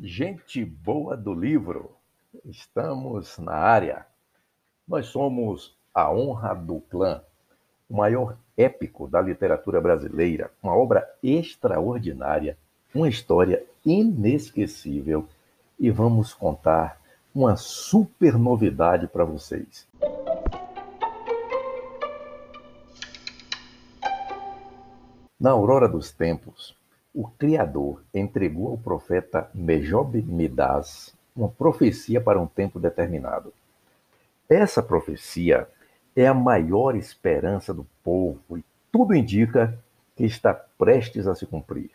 Gente boa do livro, estamos na área. Nós somos A Honra do Clã, o maior épico da literatura brasileira, uma obra extraordinária, uma história inesquecível e vamos contar uma super novidade para vocês. Na aurora dos tempos, o Criador entregou ao profeta Mejob Midas uma profecia para um tempo determinado. Essa profecia é a maior esperança do povo e tudo indica que está prestes a se cumprir.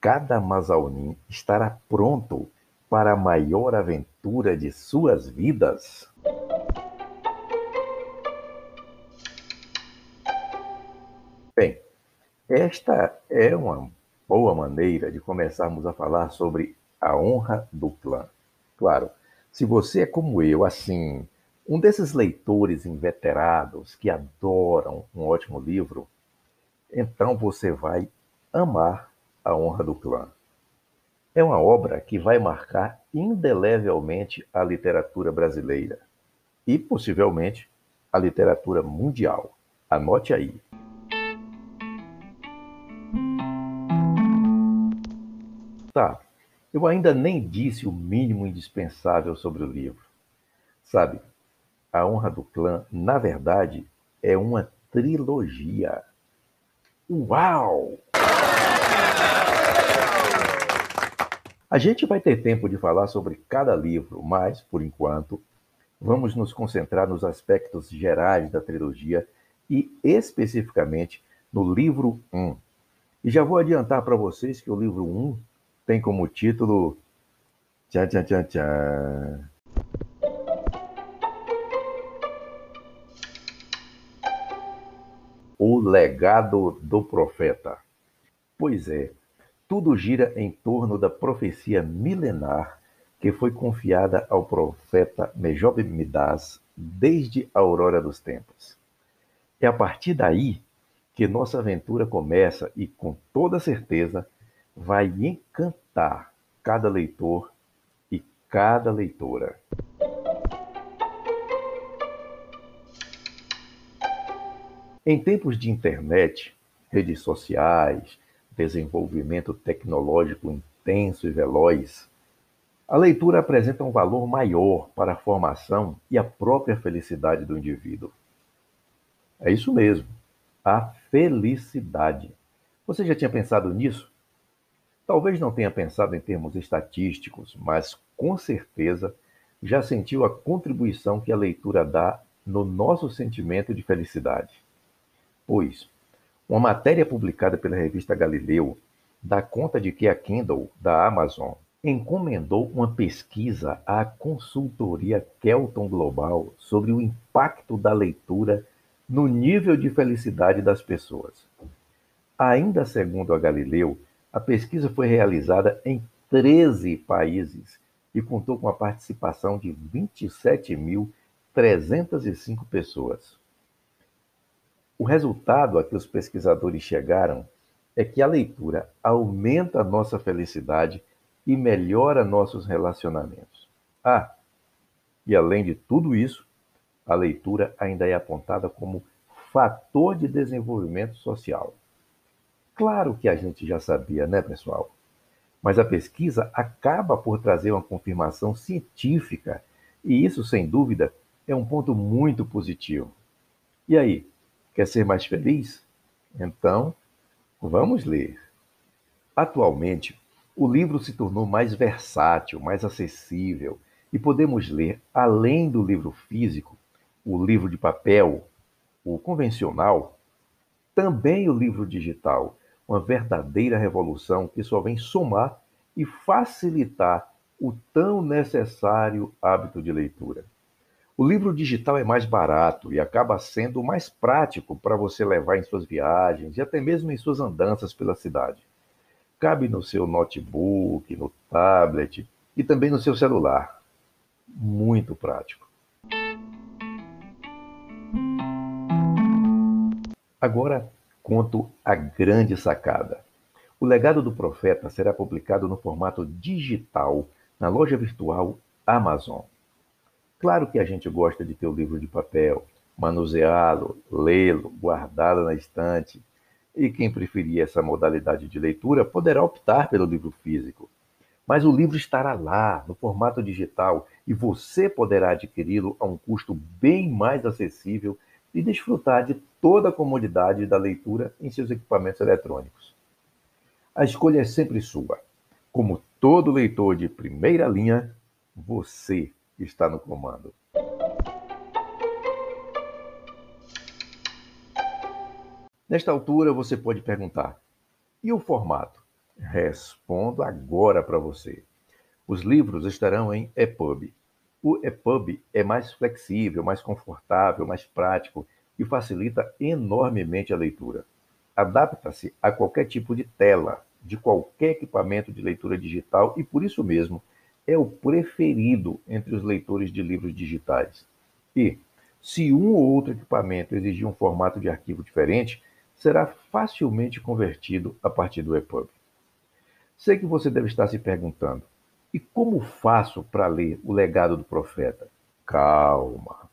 Cada Mazaunim estará pronto para a maior aventura de suas vidas. Bem, esta é uma boa maneira de começarmos a falar sobre a honra do clã. Claro, se você é como eu, assim, um desses leitores inveterados que adoram um ótimo livro, então você vai amar a honra do clã. É uma obra que vai marcar indelevelmente a literatura brasileira e possivelmente a literatura mundial. Anote aí. Tá, eu ainda nem disse o mínimo indispensável sobre o livro. Sabe, A Honra do Clã, na verdade, é uma trilogia. Uau! A gente vai ter tempo de falar sobre cada livro, mas, por enquanto, vamos nos concentrar nos aspectos gerais da trilogia e especificamente no livro 1. E já vou adiantar para vocês que o livro 1 tem como título. Tchan, tchan, tchan, tchan. O legado do profeta. Pois é, tudo gira em torno da profecia milenar que foi confiada ao profeta Mejob Midas desde a aurora dos tempos. É a partir daí que nossa aventura começa e, com toda certeza, vai encantar cada leitor e cada leitora. Em tempos de internet, redes sociais, desenvolvimento tecnológico intenso e veloz, a leitura apresenta um valor maior para a formação e a própria felicidade do indivíduo. É isso mesmo, a felicidade. Você já tinha pensado nisso? Talvez não tenha pensado em termos estatísticos, mas com certeza já sentiu a contribuição que a leitura dá no nosso sentimento de felicidade. Pois, uma matéria publicada pela revista Galileu dá conta de que a Kindle da Amazon encomendou uma pesquisa à consultoria Kelton Global sobre o impacto da leitura no nível de felicidade das pessoas. Ainda segundo a Galileu, a pesquisa foi realizada em 13 países e contou com a participação de 27.305 pessoas. O resultado a que os pesquisadores chegaram é que a leitura aumenta a nossa felicidade e melhora nossos relacionamentos. Ah, e além de tudo isso, a leitura ainda é apontada como fator de desenvolvimento social. Claro que a gente já sabia, né, pessoal? Mas a pesquisa acaba por trazer uma confirmação científica, e isso, sem dúvida, é um ponto muito positivo. E aí, quer ser mais feliz? Então, vamos ler. Atualmente, o livro se tornou mais versátil, mais acessível, e podemos ler, além do livro físico, o livro de papel, o convencional, também o livro digital, uma verdadeira revolução que só vem somar e facilitar o tão necessário hábito de leitura. O livro digital é mais barato e acaba sendo mais prático para você levar em suas viagens e até mesmo em suas andanças pela cidade. Cabe no seu notebook, no tablet e também no seu celular. Muito prático. Agora, conto a grande sacada. O legado do profeta será publicado no formato digital na loja virtual Amazon. Claro que a gente gosta de ter o livro de papel, manuseá-lo, lê-lo, guardá-lo na estante. E quem preferir essa modalidade de leitura poderá optar pelo livro físico. Mas o livro estará lá, no formato digital, e você poderá adquiri-lo a um custo bem mais acessível e desfrutar de toda a comodidade da leitura em seus equipamentos eletrônicos. A escolha é sempre sua. Como todo leitor de primeira linha, você está no comando. Nesta altura, você pode perguntar: e o formato? Respondo agora para você. Os livros estarão em EPUB. O EPUB é mais flexível, mais confortável, mais prático e facilita enormemente a leitura. Adapta-se a qualquer tipo de tela, de qualquer equipamento de leitura digital e, por isso mesmo, é o preferido entre os leitores de livros digitais. E, se um ou outro equipamento exigir um formato de arquivo diferente, será facilmente convertido a partir do EPUB. Sei que você deve estar se perguntando: e como faço para ler o legado do profeta? Calma.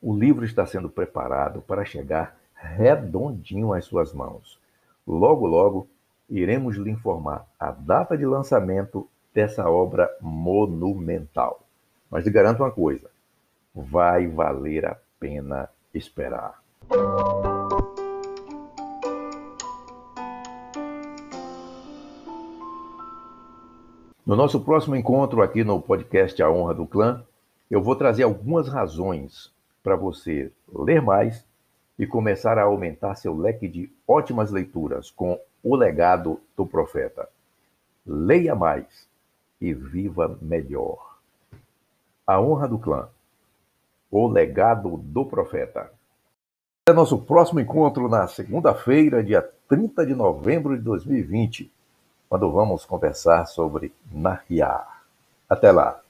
O livro está sendo preparado para chegar redondinho às suas mãos. Logo, logo, iremos lhe informar a data de lançamento dessa obra monumental. Mas lhe garanto uma coisa: vai valer a pena esperar. No nosso próximo encontro aqui no podcast A Honra do Clã, eu vou trazer algumas razões para você ler mais e começar a aumentar seu leque de ótimas leituras com o legado do profeta. Leia mais e viva melhor. A honra do clã. O legado do profeta. É nosso próximo encontro na segunda-feira, dia 30 de novembro de 2020 quando vamos conversar sobre Narriá. Até lá!